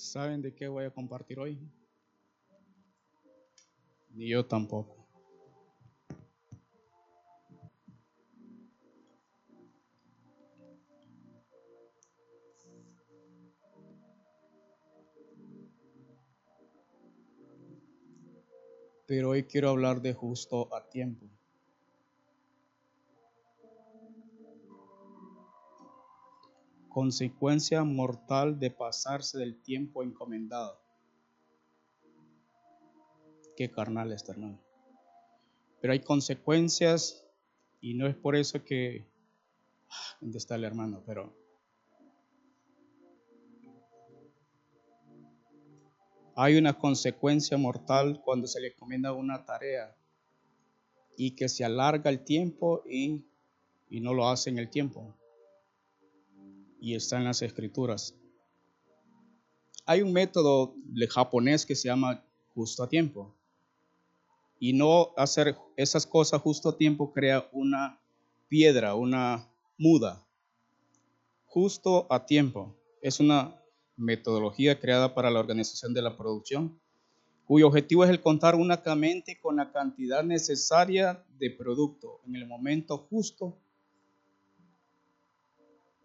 ¿Saben de qué voy a compartir hoy? Ni yo tampoco. Pero hoy quiero hablar de justo a tiempo. Consecuencia mortal de pasarse del tiempo encomendado. Qué carnal este hermano. Pero hay consecuencias y no es por eso que... ¿Dónde está el hermano? Pero... Hay una consecuencia mortal cuando se le encomienda una tarea y que se alarga el tiempo y, y no lo hace en el tiempo y está en las escrituras. Hay un método de japonés que se llama justo a tiempo. Y no hacer esas cosas justo a tiempo crea una piedra, una muda. Justo a tiempo. Es una metodología creada para la organización de la producción, cuyo objetivo es el contar únicamente con la cantidad necesaria de producto en el momento justo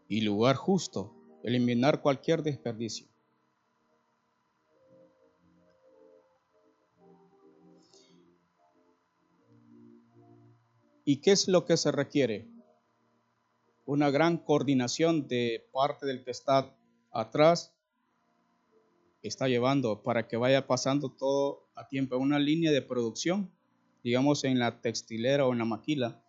y lugar justo, eliminar cualquier desperdicio. ¿Y qué es lo que se requiere? Una gran coordinación de parte del que está atrás, está llevando para que vaya pasando todo a tiempo. Una línea de producción, digamos en la textilera o en la maquila,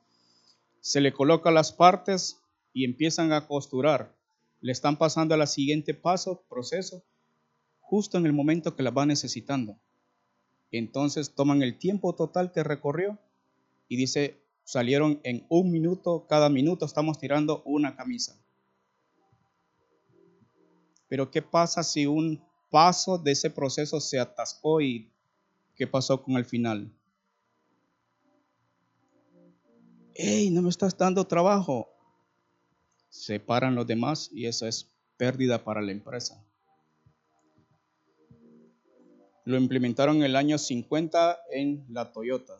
se le coloca las partes y empiezan a costurar. Le están pasando al siguiente paso, proceso, justo en el momento que la va necesitando. Entonces toman el tiempo total que recorrió y dice, salieron en un minuto, cada minuto estamos tirando una camisa. Pero ¿qué pasa si un paso de ese proceso se atascó y qué pasó con el final? ¡Ey, no me estás dando trabajo! Separan los demás y eso es pérdida para la empresa. Lo implementaron en el año 50 en la Toyota.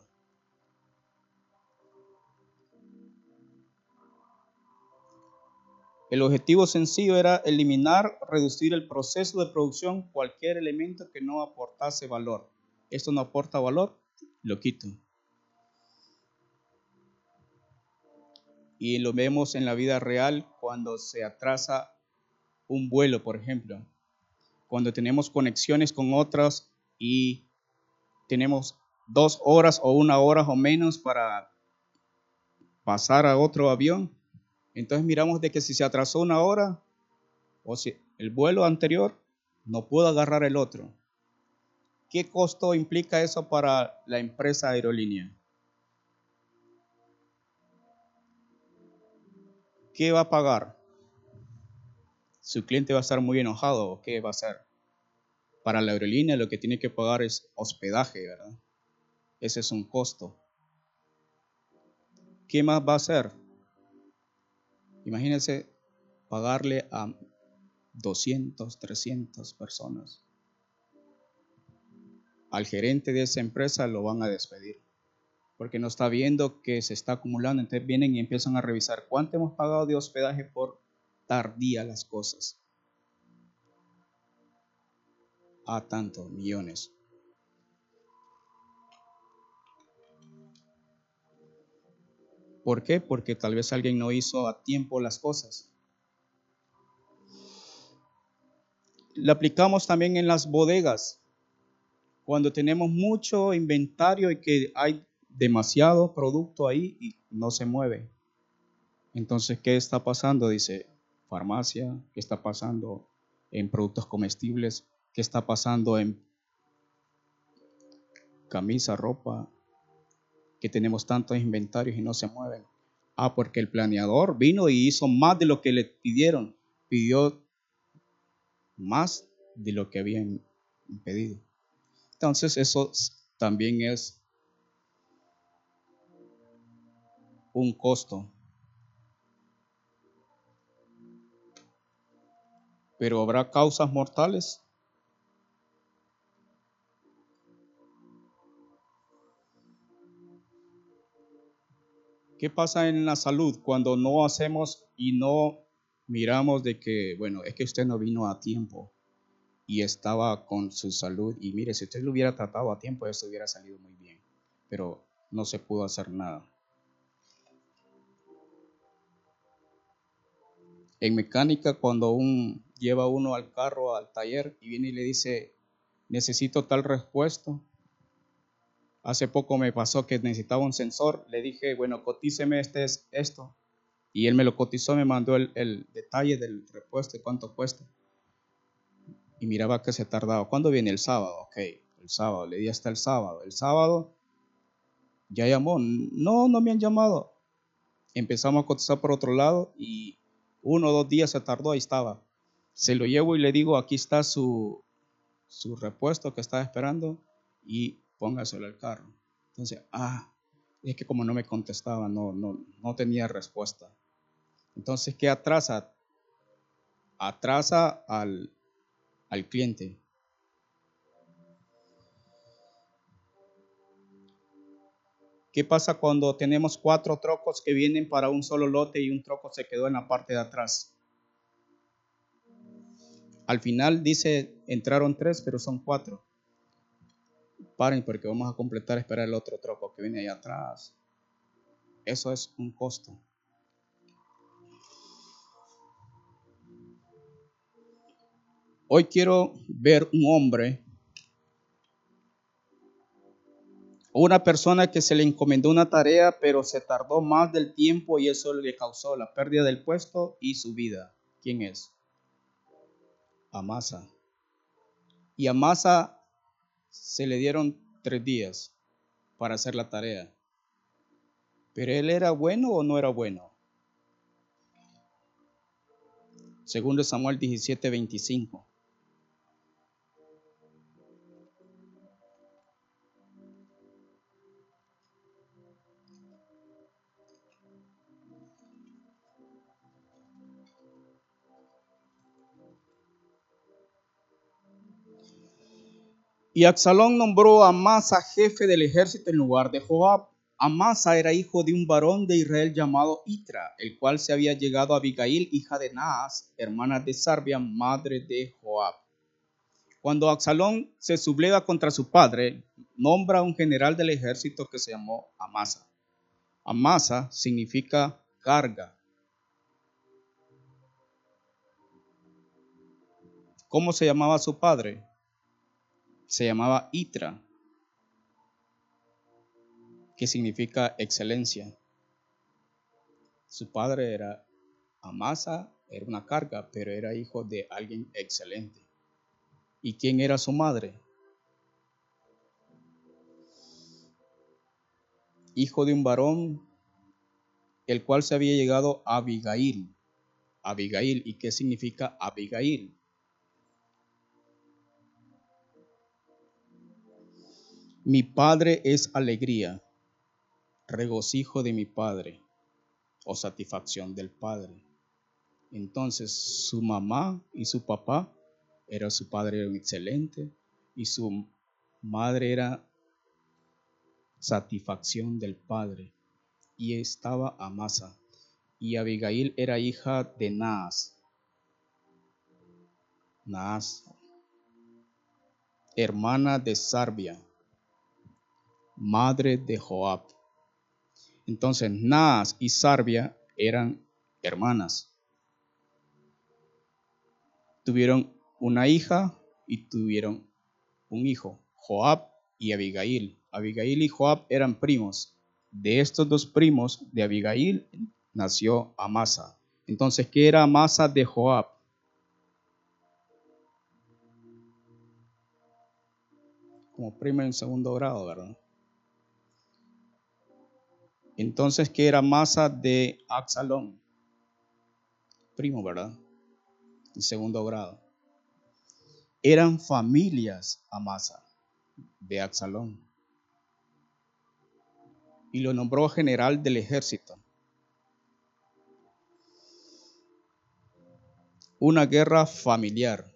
El objetivo sencillo era eliminar, reducir el proceso de producción, cualquier elemento que no aportase valor. Esto no aporta valor, lo quito. Y lo vemos en la vida real cuando se atrasa un vuelo, por ejemplo. Cuando tenemos conexiones con otras y tenemos dos horas o una hora o menos para pasar a otro avión. Entonces miramos de que si se atrasó una hora o si el vuelo anterior, no puedo agarrar el otro. ¿Qué costo implica eso para la empresa aerolínea? ¿Qué va a pagar? Su cliente va a estar muy enojado, ¿qué va a hacer? Para la aerolínea lo que tiene que pagar es hospedaje, ¿verdad? Ese es un costo. ¿Qué más va a hacer? Imagínense pagarle a 200, 300 personas. Al gerente de esa empresa lo van a despedir porque no está viendo que se está acumulando. Entonces vienen y empiezan a revisar cuánto hemos pagado de hospedaje por tardía las cosas. A tanto, millones. ¿Por qué? Porque tal vez alguien no hizo a tiempo las cosas. Lo aplicamos también en las bodegas. Cuando tenemos mucho inventario y que hay demasiado producto ahí y no se mueve. Entonces, ¿qué está pasando? Dice, farmacia, ¿qué está pasando en productos comestibles? ¿Qué está pasando en camisa, ropa? Que tenemos tantos inventarios y no se mueven. Ah, porque el planeador vino y hizo más de lo que le pidieron. Pidió más de lo que habían pedido. Entonces, eso también es un costo. Pero habrá causas mortales. ¿Qué pasa en la salud cuando no hacemos y no miramos de que, bueno, es que usted no vino a tiempo y estaba con su salud y mire, si usted lo hubiera tratado a tiempo, esto hubiera salido muy bien, pero no se pudo hacer nada. En mecánica, cuando un, lleva uno al carro, al taller, y viene y le dice, necesito tal repuesto. Hace poco me pasó que necesitaba un sensor, le dije, bueno, cotíceme este es esto. Y él me lo cotizó, me mandó el, el detalle del repuesto cuánto cuesta. Y miraba que se tardaba. ¿Cuándo viene el sábado? Ok, el sábado, le di hasta el sábado. El sábado ya llamó. No, no me han llamado. Empezamos a cotizar por otro lado y uno o dos días se tardó, ahí estaba. Se lo llevo y le digo, aquí está su, su repuesto que estaba esperando y póngaselo al carro. Entonces, ah, es que como no me contestaba, no, no, no tenía respuesta. Entonces, ¿qué atrasa? Atrasa al, al cliente. ¿Qué pasa cuando tenemos cuatro trocos que vienen para un solo lote y un troco se quedó en la parte de atrás? Al final dice, entraron tres, pero son cuatro. Paren porque vamos a completar, esperar el otro troco que viene ahí atrás. Eso es un costo. Hoy quiero ver un hombre una persona que se le encomendó una tarea, pero se tardó más del tiempo y eso le causó la pérdida del puesto y su vida. ¿Quién es? Amasa. Y Amasa se le dieron tres días para hacer la tarea. ¿Pero él era bueno o no era bueno? Segundo Samuel 17, 25. Y Absalón nombró a Amasa jefe del ejército en lugar de Joab. Amasa era hijo de un varón de Israel llamado Itra, el cual se había llegado a Abigail, hija de Naas, hermana de Sarbia, madre de Joab. Cuando Absalón se subleva contra su padre, nombra a un general del ejército que se llamó Amasa. Amasa significa carga. ¿Cómo se llamaba su padre? Se llamaba Itra, que significa excelencia. Su padre era Amasa, era una carga, pero era hijo de alguien excelente. ¿Y quién era su madre? Hijo de un varón, el cual se había llegado a Abigail. Abigail, ¿y qué significa Abigail? Mi Padre es alegría, regocijo de mi Padre o satisfacción del Padre. Entonces su mamá y su papá, era su padre era excelente y su madre era satisfacción del Padre. Y estaba Amasa. Y Abigail era hija de Naas. Naas, hermana de Sarbia madre de Joab. Entonces, Naas y Sarbia eran hermanas. Tuvieron una hija y tuvieron un hijo, Joab y Abigail. Abigail y Joab eran primos. De estos dos primos de Abigail nació Amasa. Entonces, ¿qué era Amasa de Joab? Como prima en segundo grado, ¿verdad? Entonces, ¿qué era masa de Axalón? Primo, ¿verdad? En segundo grado. Eran familias a masa de Axalón. Y lo nombró general del ejército. Una guerra familiar.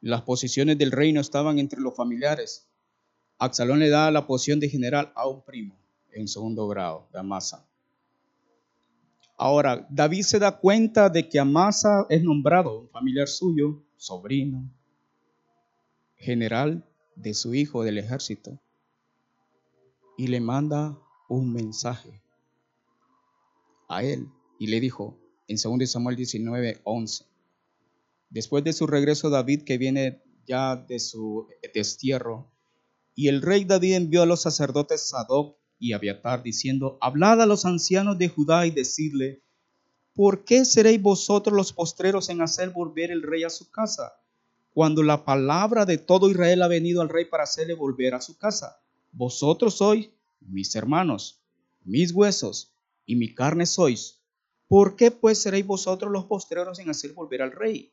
Las posiciones del reino estaban entre los familiares Absalón le da la posición de general a un primo en segundo grado de Amasa. Ahora, David se da cuenta de que Amasa es nombrado un familiar suyo, sobrino, general de su hijo del ejército, y le manda un mensaje a él y le dijo en 2 Samuel 19, 11, después de su regreso David que viene ya de su destierro, y el rey David envió a los sacerdotes Sadoc y Abiatar diciendo, hablad a los ancianos de Judá y decidle, ¿por qué seréis vosotros los postreros en hacer volver el rey a su casa? Cuando la palabra de todo Israel ha venido al rey para hacerle volver a su casa. Vosotros sois mis hermanos, mis huesos y mi carne sois. ¿Por qué pues seréis vosotros los postreros en hacer volver al rey?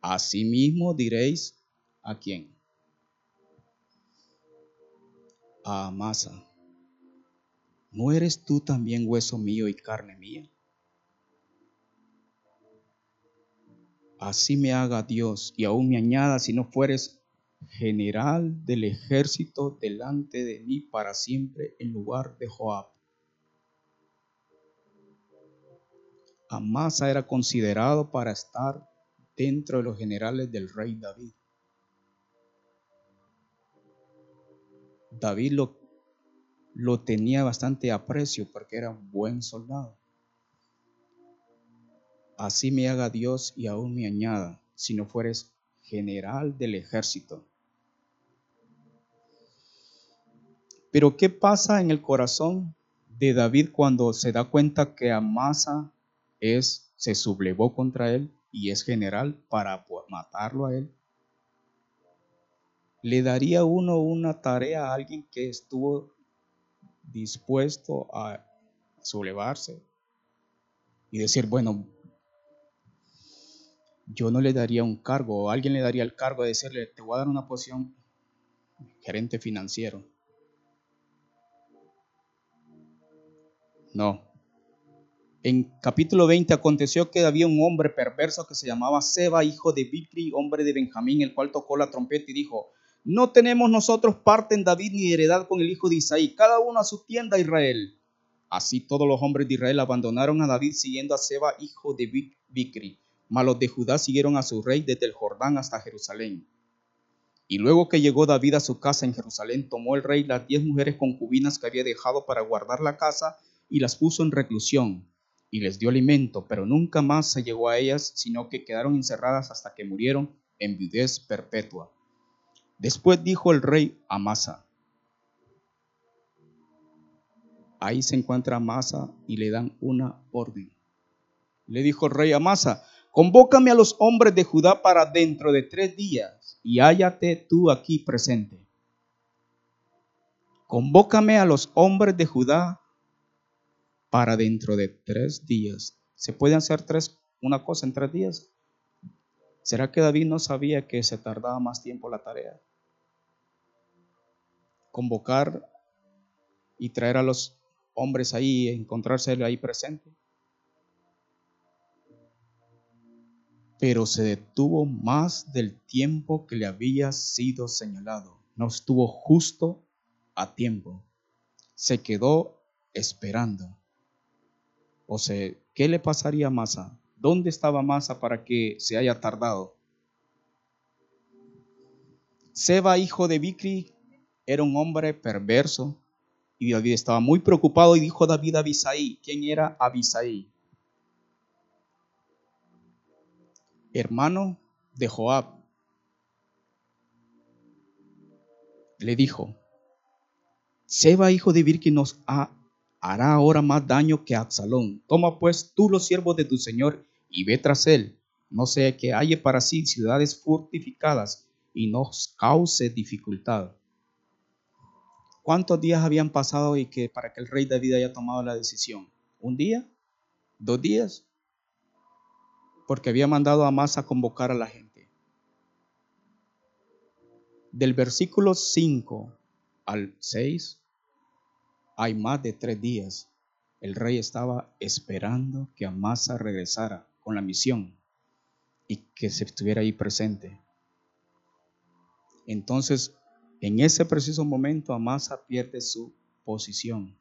Asimismo diréis a quién? A Amasa. ¿No eres tú también hueso mío y carne mía? Así me haga Dios y aún me añada si no fueres general del ejército delante de mí para siempre en lugar de Joab. Amasa era considerado para estar dentro de los generales del rey David. David lo lo tenía bastante aprecio porque era un buen soldado. Así me haga Dios y aún me añada, si no fueres general del ejército. Pero ¿qué pasa en el corazón de David cuando se da cuenta que Amasa es, se sublevó contra él y es general para matarlo a él? ¿Le daría uno una tarea a alguien que estuvo dispuesto a sublevarse y decir, bueno, yo no le daría un cargo o alguien le daría el cargo de decirle, te voy a dar una posición gerente financiero. No. En capítulo 20 aconteció que había un hombre perverso que se llamaba Seba, hijo de Bicri, hombre de Benjamín, el cual tocó la trompeta y dijo, no tenemos nosotros parte en David ni heredad con el hijo de Isaí, cada uno a su tienda Israel. Así todos los hombres de Israel abandonaron a David siguiendo a Seba, hijo de Bicri. Mas los de Judá siguieron a su rey desde el Jordán hasta Jerusalén. Y luego que llegó David a su casa en Jerusalén, tomó el rey las diez mujeres concubinas que había dejado para guardar la casa y las puso en reclusión y les dio alimento, pero nunca más se llegó a ellas, sino que quedaron encerradas hasta que murieron en viudez perpetua. Después dijo el rey a Masa. Ahí se encuentra Masa y le dan una orden. Le dijo el rey a Masa, convócame a los hombres de Judá para dentro de tres días y hállate tú aquí presente. Convócame a los hombres de Judá para dentro de tres días. ¿Se puede hacer tres, una cosa en tres días? ¿Será que David no sabía que se tardaba más tiempo la tarea? Convocar y traer a los hombres ahí, encontrarse ahí presente. Pero se detuvo más del tiempo que le había sido señalado. No estuvo justo a tiempo. Se quedó esperando. O sea, ¿qué le pasaría a Masa? ¿Dónde estaba Masa para que se haya tardado? Seba, hijo de Bicri, era un hombre perverso y David estaba muy preocupado y dijo David a Abisaí, ¿quién era Abisaí? Hermano de Joab. Le dijo, Seba, hijo de Birki, nos hará ahora más daño que Absalón. Toma pues tú los siervos de tu señor y ve tras él, no sea que halle para sí ciudades fortificadas y nos cause dificultad. ¿Cuántos días habían pasado y que para que el rey David haya tomado la decisión? ¿Un día? ¿Dos días? Porque había mandado a Masa a convocar a la gente. Del versículo 5 al 6 hay más de tres días. El rey estaba esperando que Amasa regresara con la misión y que se estuviera ahí presente. Entonces En ese preciso momento Amasa pierde su posición.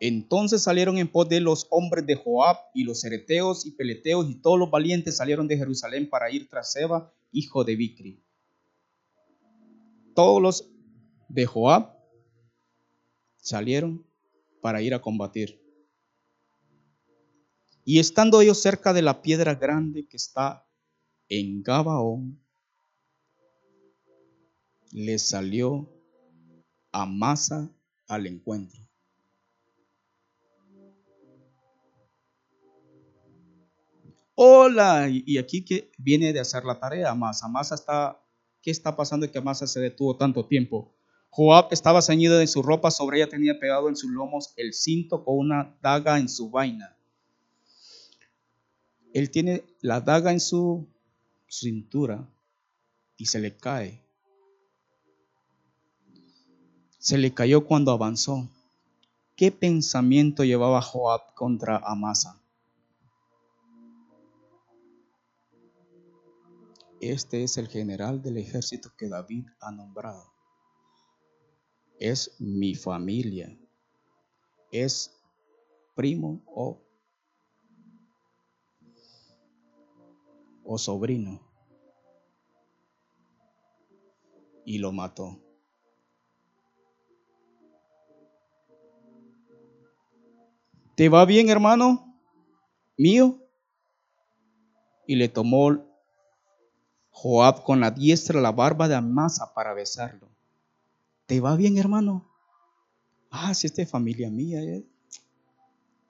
Entonces salieron en pos de los hombres de Joab y los ereteos y peleteos y todos los valientes salieron de Jerusalén para ir tras Seba, hijo de Bicri. Todos los de Joab salieron para ir a combatir. Y estando ellos cerca de la piedra grande que está en Gabaón, les salió Amasa al encuentro. Hola, y aquí que viene de hacer la tarea Amasa. Amasa está, ¿qué está pasando que Amasa se detuvo tanto tiempo? Joab estaba ceñido en su ropa, sobre ella tenía pegado en sus lomos el cinto con una daga en su vaina. Él tiene la daga en su cintura y se le cae. Se le cayó cuando avanzó. ¿Qué pensamiento llevaba Joab contra Amasa? Este es el general del ejército que David ha nombrado. Es mi familia. Es primo o o sobrino y lo mató. ¿Te va bien, hermano mío? Y le tomó Joab con la diestra la barba de Amasa para besarlo. ¿Te va bien, hermano? Ah, si esta es familia mía, eh.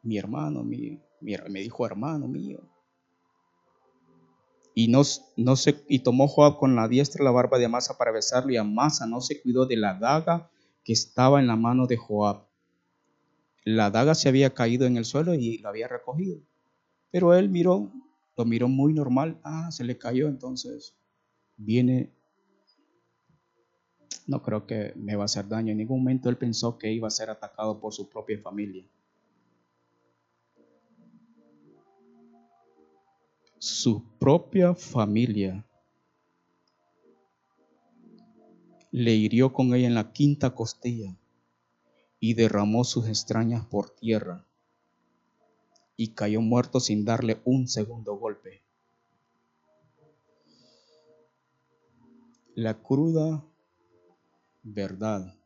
mi hermano, mi, me dijo hermano mío. Y, no, se, y tomó Joab con la diestra la barba de Amasa para besarlo, y Amasa no se cuidó de la daga que estaba en la mano de Joab. La daga se había caído en el suelo y la había recogido. Pero él miró, lo miró muy normal. Ah, se le cayó, entonces viene. No creo que me va a hacer daño. En ningún momento él pensó que iba a ser atacado por su propia familia. Su propia familia. Le hirió con ella en la quinta costilla y derramó sus extrañas por tierra y cayó muerto sin darle un segundo golpe. La cruda verdad.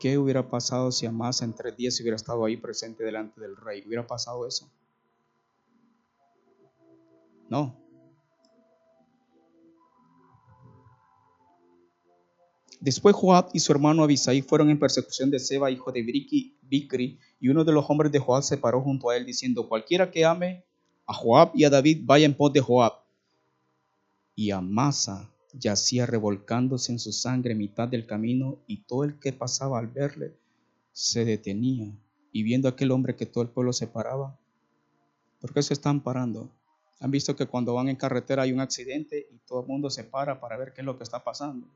¿Qué hubiera pasado si Amasa en tres días hubiera estado ahí presente delante del rey? ¿Hubiera pasado eso? No. Después Joab y su hermano Abisai fueron en persecución de Seba, hijo de Bicri, y uno de los hombres de Joab se paró junto a él, diciendo, cualquiera que ame a Joab y a David, vaya en pos de Joab. Y Amasa yacía revolcándose en su sangre mitad del camino, y todo el que pasaba al verle se detenía, y viendo a aquel hombre que todo el pueblo se paraba, ¿por qué se están parando? Han visto que cuando van en carretera hay un accidente y todo el mundo se para para ver qué es lo que está pasando.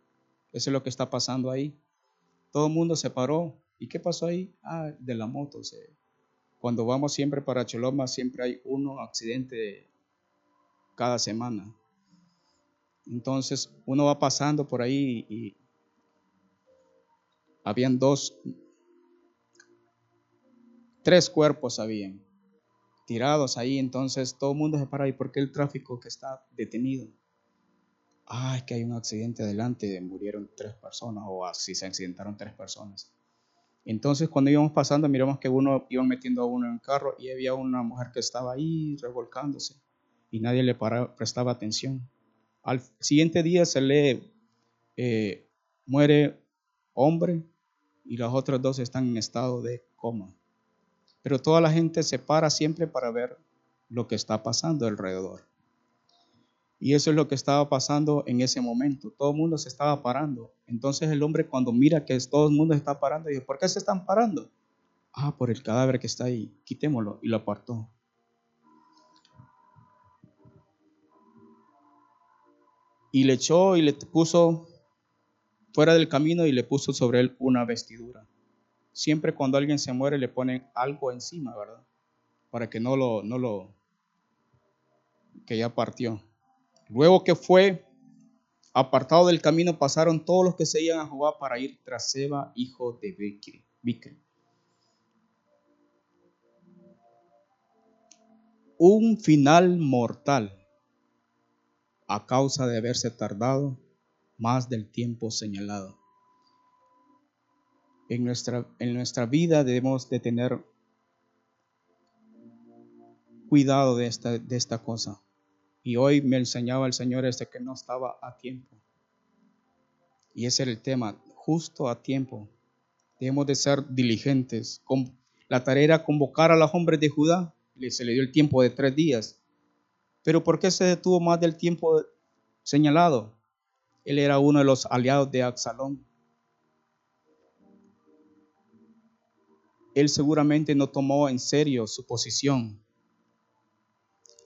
Eso es lo que está pasando ahí. Todo el mundo se paró. ¿Y qué pasó ahí? Ah, de la moto. Cuando vamos siempre para Choloma, siempre hay uno accidente cada semana. Entonces uno va pasando por ahí y habían dos, tres cuerpos habían tirados ahí, entonces todo el mundo se para ahí porque el tráfico que está detenido. Ah, es que hay un accidente adelante, murieron tres personas o así se accidentaron tres personas. Entonces cuando íbamos pasando miramos que uno iba metiendo a uno en el carro y había una mujer que estaba ahí revolcándose y nadie le prestaba atención. Al siguiente día se le eh, muere hombre y los otros dos están en estado de coma pero toda la gente se para siempre para ver lo que está pasando alrededor. Y eso es lo que estaba pasando en ese momento. Todo el mundo se estaba parando. Entonces el hombre cuando mira que todo el mundo está parando, dice, ¿por qué se están parando? Ah, por el cadáver que está ahí. Quitémoslo. Y lo apartó. Y le echó y le puso fuera del camino y le puso sobre él una vestidura siempre cuando alguien se muere le ponen algo encima, ¿verdad? Para que no lo, no lo, que ya partió. Luego que fue apartado del camino, pasaron todos los que se iban a Jehová para ir tras Seba, hijo de Bicri. Un final mortal a causa de haberse tardado más del tiempo señalado. En nuestra, en nuestra vida debemos de tener cuidado de esta, de esta cosa. Y hoy me enseñaba el Señor este que no estaba a tiempo. Y ese era el tema, justo a tiempo. Debemos de ser diligentes. La tarea era convocar a los hombres de Judá. Se le dio el tiempo de tres días. Pero ¿por qué se detuvo más del tiempo señalado? Él era uno de los aliados de Absalón. Él seguramente no tomó en serio su posición.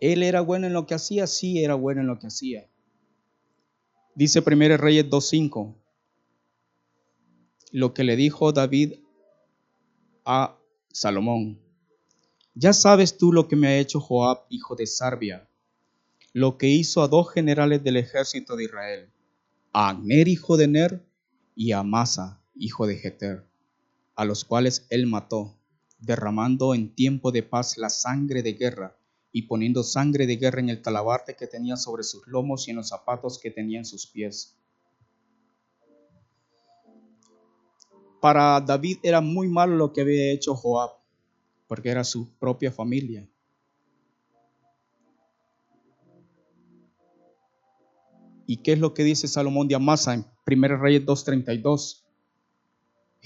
Él era bueno en lo que hacía, sí era bueno en lo que hacía. Dice 1 Reyes 2.5, lo que le dijo David a Salomón. Ya sabes tú lo que me ha hecho Joab, hijo de Sarbia, lo que hizo a dos generales del ejército de Israel, a Agner, hijo de Ner, y a Masa, hijo de Jeter, a los cuales él mató, derramando en tiempo de paz la sangre de guerra y poniendo sangre de guerra en el talabarte que tenía sobre sus lomos y en los zapatos que tenía en sus pies. Para David era muy malo lo que había hecho Joab, porque era su propia familia. ¿Y qué es lo que dice Salomón de Amasa en 1 Reyes 2.32?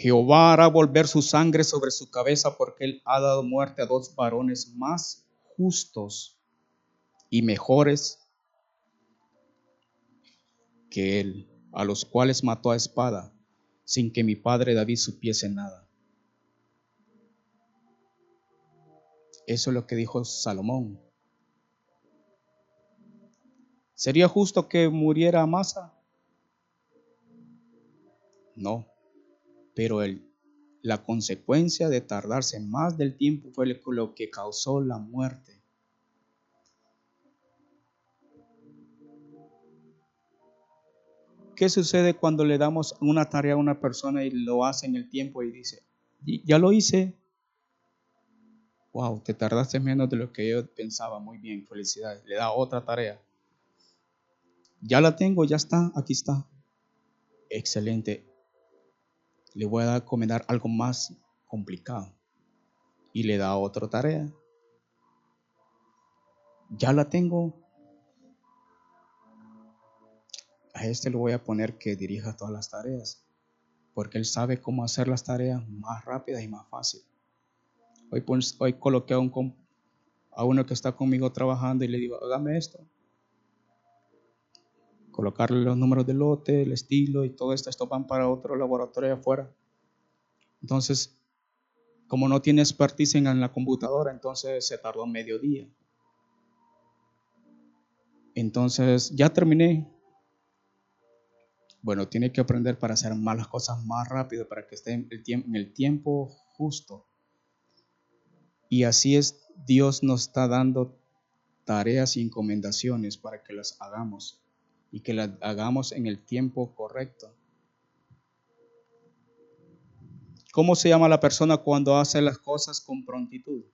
Jehová hará volver su sangre sobre su cabeza porque él ha dado muerte a dos varones más justos y mejores que él, a los cuales mató a espada, sin que mi padre David supiese nada. Eso es lo que dijo Salomón. ¿Sería justo que muriera Amasa? No, pero el la consecuencia de tardarse más del tiempo fue lo que causó la muerte. ¿Qué sucede cuando le damos una tarea a una persona y lo hace en el tiempo y dice, ya lo hice? Wow, te tardaste menos de lo que yo pensaba. Muy bien, felicidades. Le da otra tarea. Ya la tengo, ya está, aquí está. Excelente le voy a dar comentar algo más complicado. Y le da otra tarea. Ya la tengo. A este le voy a poner que dirija todas las tareas. Porque él sabe cómo hacer las tareas más rápidas y más fácil. Hoy, hoy coloqué a, un, a uno que está conmigo trabajando y le digo, hágame esto colocarle los números del lote, el estilo y todo esto, esto van para otro laboratorio afuera. Entonces, como no tiene expertise en la computadora, entonces se tardó medio día. Entonces, ya terminé. Bueno, tiene que aprender para hacer más las cosas más rápido, para que esté en el, en el tiempo justo. Y así es, Dios nos está dando tareas y encomendaciones para que las hagamos y que la hagamos en el tiempo correcto. ¿Cómo se llama la persona cuando hace las cosas con prontitud?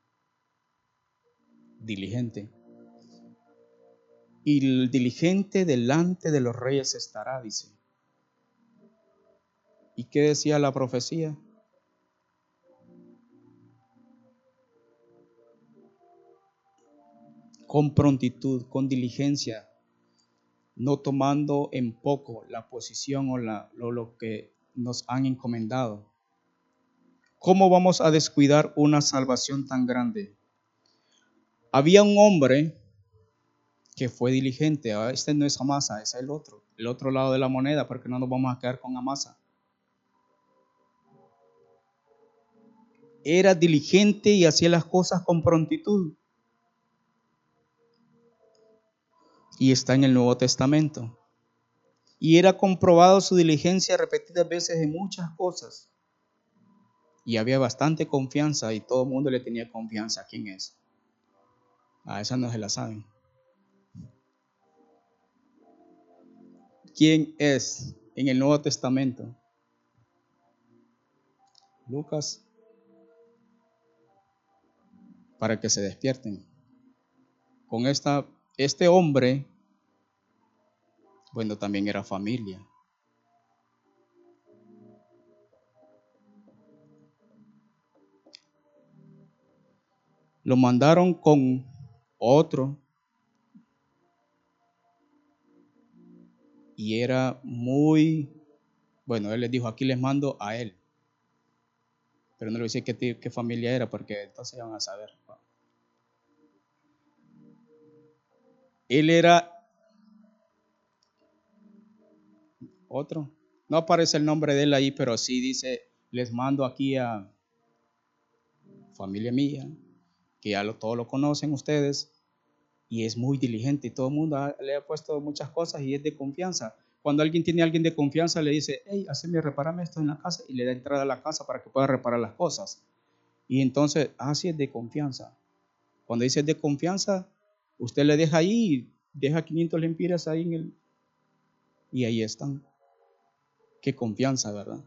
Diligente. Y el diligente delante de los reyes estará, dice. ¿Y qué decía la profecía? Con prontitud, con diligencia, no tomando en poco la posición o lo, que nos han encomendado. ¿Cómo vamos a descuidar una salvación tan grande? Había un hombre que fue diligente. Ah, este no es Amasa, es el otro, el otro lado de la moneda, porque no nos vamos a quedar con Amasa. Era diligente y hacía las cosas con prontitud. y está en el Nuevo Testamento. Y era comprobado su diligencia repetidas veces en muchas cosas. Y había bastante confianza y todo el mundo le tenía confianza. ¿Quién es? A esa no se la saben. ¿Quién es en el Nuevo Testamento? Lucas. Para que se despierten. Con esta este hombre, bueno, también era familia. Lo mandaron con otro y era muy, bueno, él les dijo, aquí les mando a él. Pero no le dice qué, familia era, porque entonces van a saber. Él era otro. No aparece el nombre de él ahí, pero sí dice, les mando aquí a familia mía, que ya lo, todos lo conocen ustedes, y es muy diligente y todo el mundo le ha puesto muchas cosas y es de confianza. Cuando alguien tiene a alguien de confianza, le dice, hey, haceme, reparame esto en la casa y le da entrada a la casa para que pueda reparar las cosas. Y entonces, así es de confianza. Cuando dice de confianza, usted le deja ahí, deja 500 lempiras ahí en el... Y ahí están. Qué confianza, ¿verdad?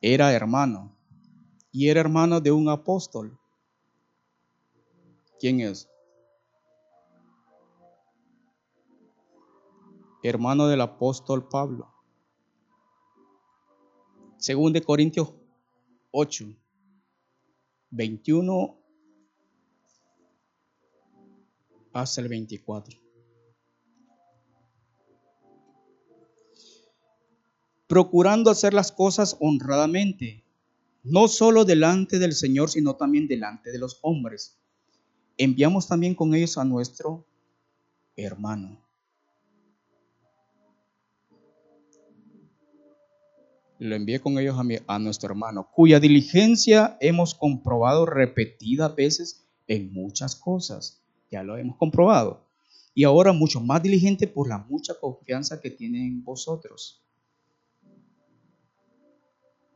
Era hermano. Y era hermano de un apóstol. ¿Quién es? Hermano del apóstol Pablo. Según de Corintios 8, 21 hasta el 24. Procurando hacer las cosas honradamente, no solo delante del Señor, sino también delante de los hombres enviamos también con ellos a nuestro hermano. Lo envié con ellos a, a nuestro hermano, cuya diligencia hemos comprobado repetidas veces en muchas cosas. Ya lo hemos comprobado. Y ahora mucho más diligente por la mucha confianza que tiene en vosotros.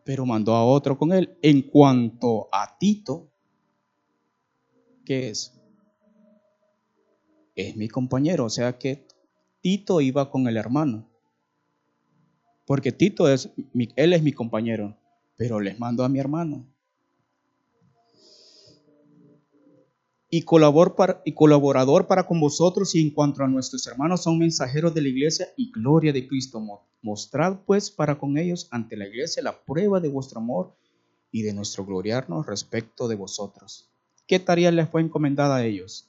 Pero mandó a otro con él. En cuanto a Tito, ¿qué es? Es mi compañero, o sea que Tito iba con el hermano. Porque Tito es, él es mi compañero, pero les mando a mi hermano. Y, colaborador para con vosotros y en cuanto a nuestros hermanos son mensajeros de la iglesia y gloria de Cristo. Mostrad pues para con ellos ante la iglesia la prueba de vuestro amor y de nuestro gloriarnos respecto de vosotros. ¿Qué tarea les fue encomendada a ellos?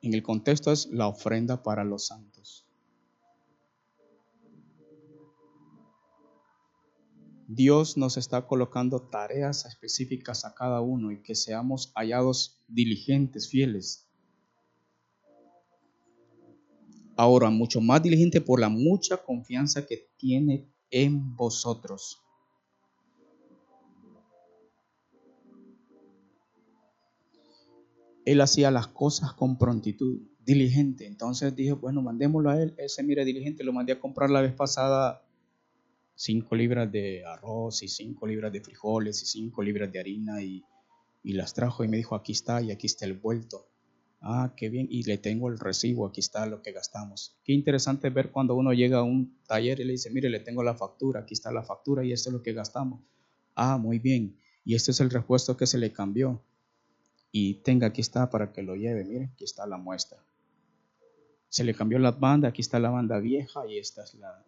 En el contexto es la ofrenda para los santos. Dios nos está colocando tareas específicas a cada uno y que seamos hallados diligentes, fieles. Ahora, mucho más diligente por la mucha confianza que tiene en vosotros. él hacía las cosas con prontitud, diligente. Entonces dije, bueno, mandémoslo a él. Ese mira diligente, lo mandé a comprar la vez pasada cinco libras de arroz y cinco libras de frijoles y cinco libras de harina y, y las trajo y me dijo, aquí está y aquí está el vuelto. Ah, qué bien. Y le tengo el recibo, aquí está lo que gastamos. Qué interesante ver cuando uno llega a un taller y le dice, mire, le tengo la factura, aquí está la factura y esto es lo que gastamos. Ah, muy bien. Y este es el repuesto que se le cambió y tenga, aquí está para que lo lleve, mire, aquí está la muestra. Se le cambió la banda, aquí está la banda vieja y esta es la...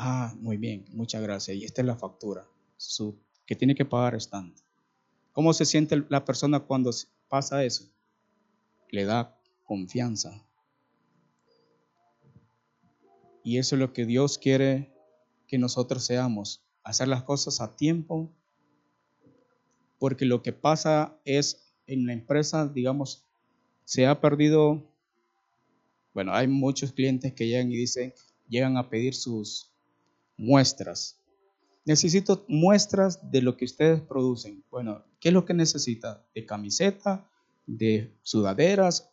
Ah, muy bien, muchas gracias. Y esta es la factura su, que tiene que pagar están. ¿Cómo se siente la persona cuando pasa eso? Le da confianza. Y eso es lo que Dios quiere que nosotros seamos, hacer las cosas a tiempo, porque lo que pasa es en la empresa, digamos, se ha perdido, bueno, hay muchos clientes que llegan y dicen, llegan a pedir sus muestras. Necesito muestras de lo que ustedes producen. Bueno, ¿qué es lo que necesita? De camiseta, de sudaderas,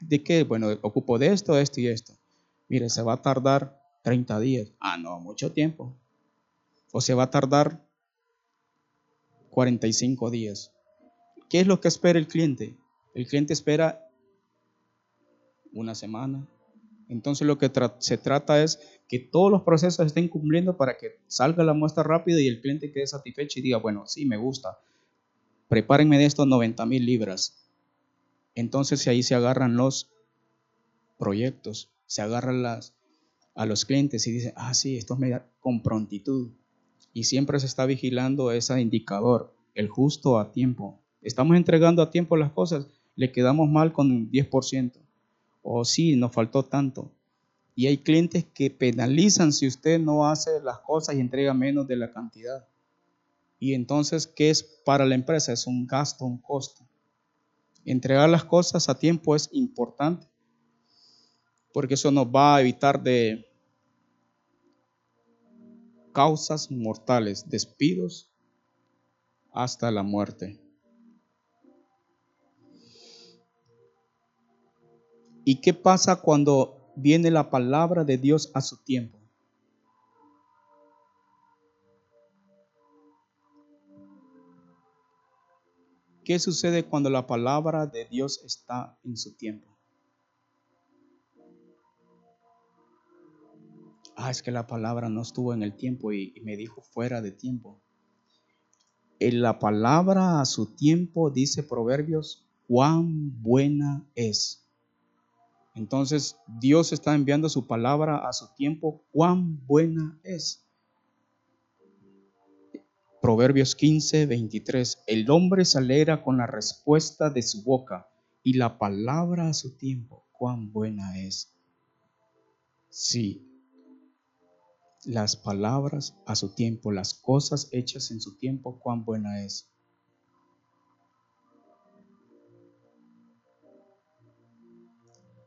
¿de qué? Bueno, ocupo de esto, esto y esto. Mire, se va a tardar 30 días. Ah, no, mucho tiempo. O se va a tardar 45 días ¿Qué es lo que espera el cliente? El cliente espera una semana. Entonces lo que se trata es que todos los procesos estén cumpliendo para que salga la muestra rápida y el cliente quede satisfecho y diga, bueno, sí, me gusta. Prepárenme de estos 90 mil libras. Entonces ahí se agarran los proyectos, se agarran las, a los clientes y dicen, ah, sí, esto me da con prontitud. Y siempre se está vigilando ese indicador, el justo a tiempo. Estamos entregando a tiempo las cosas, le quedamos mal con un 10%. O sí, nos faltó tanto. Y hay clientes que penalizan si usted no hace las cosas y entrega menos de la cantidad. Y entonces, ¿qué es para la empresa? Es un gasto, un costo. Entregar las cosas a tiempo es importante porque eso nos va a evitar de causas mortales, despidos hasta la muerte. ¿Y qué pasa cuando viene la palabra de Dios a su tiempo? ¿Qué sucede cuando la palabra de Dios está en su tiempo? Ah, es que la palabra no estuvo en el tiempo y, me dijo fuera de tiempo. En la palabra a su tiempo, dice Proverbios, cuán buena es. Entonces Dios está enviando su palabra a su tiempo, cuán buena es. Proverbios 15, 23. El hombre se alegra con la respuesta de su boca y la palabra a su tiempo. Cuán buena es. Sí, las palabras a su tiempo, las cosas hechas en su tiempo, cuán buena es.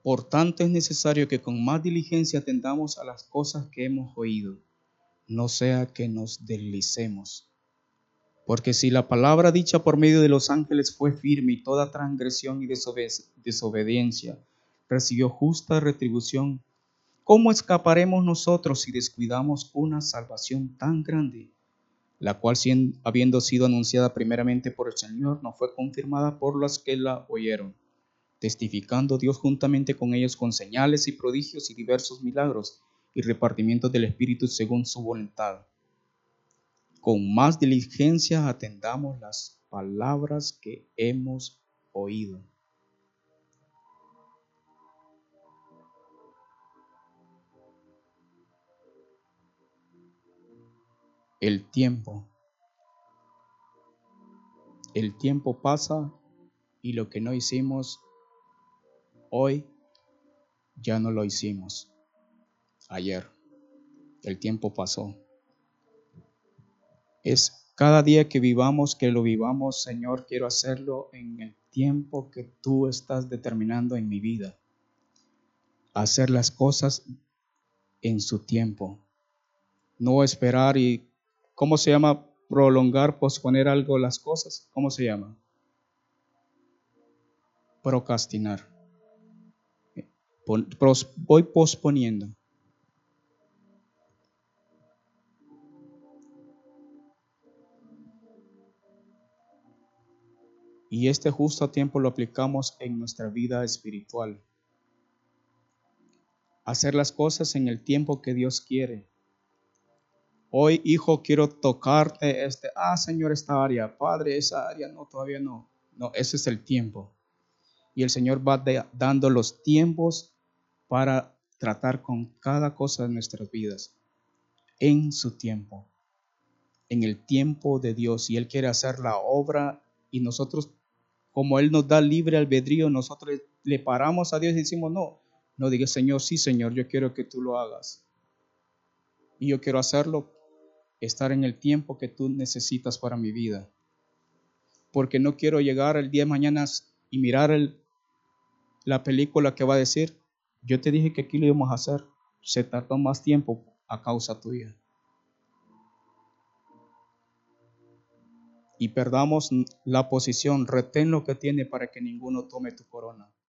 Por tanto es necesario que con más diligencia atendamos a las cosas que hemos oído, no sea que nos deslicemos. Porque si la palabra dicha por medio de los ángeles fue firme y toda transgresión y desobediencia recibió justa retribución, ¿cómo escaparemos nosotros si descuidamos una salvación tan grande, la cual habiendo sido anunciada primeramente por el Señor, no fue confirmada por los que la oyeron, testificando Dios juntamente con ellos con señales y prodigios y diversos milagros y repartimientos del Espíritu según su voluntad? con más diligencia atendamos las palabras que hemos oído. El tiempo. El tiempo pasa y lo que no hicimos hoy ya no lo hicimos ayer. El tiempo pasó es cada día que vivamos, que lo vivamos, Señor, quiero hacerlo en el tiempo que tú estás determinando en mi vida. Hacer las cosas en su tiempo. No esperar y, ¿cómo se llama? Prolongar, posponer algo las cosas. ¿Cómo se llama? Procrastinar. Voy posponiendo. Y este justo tiempo lo aplicamos en nuestra vida espiritual. Hacer las cosas en el tiempo que Dios quiere. Hoy, hijo, quiero tocarte este, ah, Señor, esta área, Padre, esa área, no, todavía no. No, ese es el tiempo. Y el Señor va dando los tiempos para tratar con cada cosa de nuestras vidas en su tiempo, en el tiempo de Dios. Y Él quiere hacer la obra y nosotros como Él nos da libre albedrío, nosotros le paramos a Dios y decimos, no, no diga Señor, sí Señor, yo quiero que tú lo hagas. Y yo quiero hacerlo, estar en el tiempo que tú necesitas para mi vida. Porque no quiero llegar el día de mañana y mirar el, la película que va a decir, yo te dije que aquí lo íbamos a hacer, se tardó más tiempo a causa tuya. y perdamos la posición, retén lo que tiene para que ninguno tome tu corona.